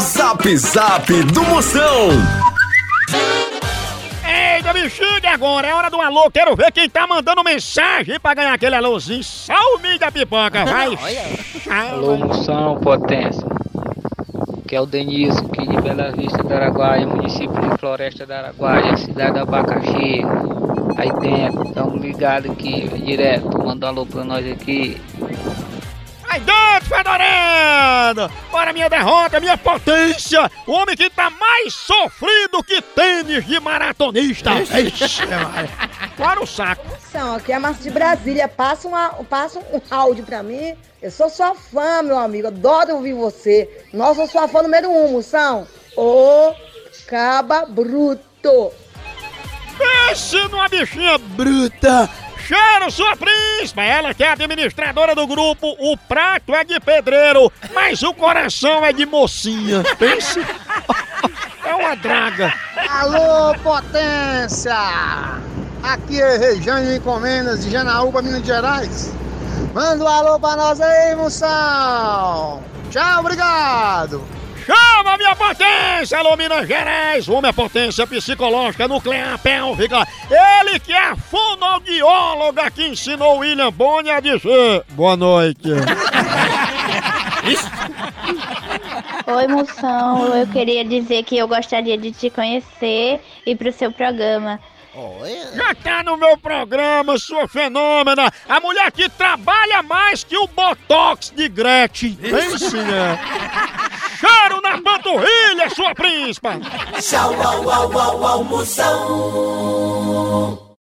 Zap Zap do Moção. Eita, bichinho, e agora é hora do alô. Quero ver quem tá mandando mensagem pra ganhar aquele alôzinho. Salve da pipoca, vai. Alô, moção, potência. Que é o Denilson, aqui de Bela Vista do Araguaia, município de Floresta do Araguaia, cidade do Abacaxi. Aí dentro, tamo ligado aqui, direto, manda um alô pra nós aqui. Vai dentro, fedorando! Bora minha derrota, minha potência! O homem que tá mais sofrido que tênis de maratonista! Ixi, vai. Bora o saco! São, aqui é a Márcia de Brasília. Passa, uma, passa um áudio pra mim. Eu sou sua fã, meu amigo. Adoro ouvir você. Nossa, eu sou a fã número um, moção. Ô, caba bruto. Pense numa bichinha bruta! Cheiro, sua príncipa! Ela que é administradora do grupo, o prato é de pedreiro, mas o coração é de mocinha. Pense! É uma draga! Alô, potência! Aqui é Rejane Encomendas de Janaúba, Minas Gerais. Manda um alô pra nós aí, moção! Tchau, obrigado! Minha potência, alô Minas Gerais! Uma potência psicológica nuclear pélvica. Ele que é a fonoaudióloga que ensinou William Boni a dizer boa noite. Oi, moção. Eu queria dizer que eu gostaria de te conhecer e pro seu programa. Já tá no meu programa, sua fenômena. A mulher que trabalha mais que o Botox de Gretchen. Cheiro na panturrilha, sua príncipa! Tchau, au, au, au, au, Moção.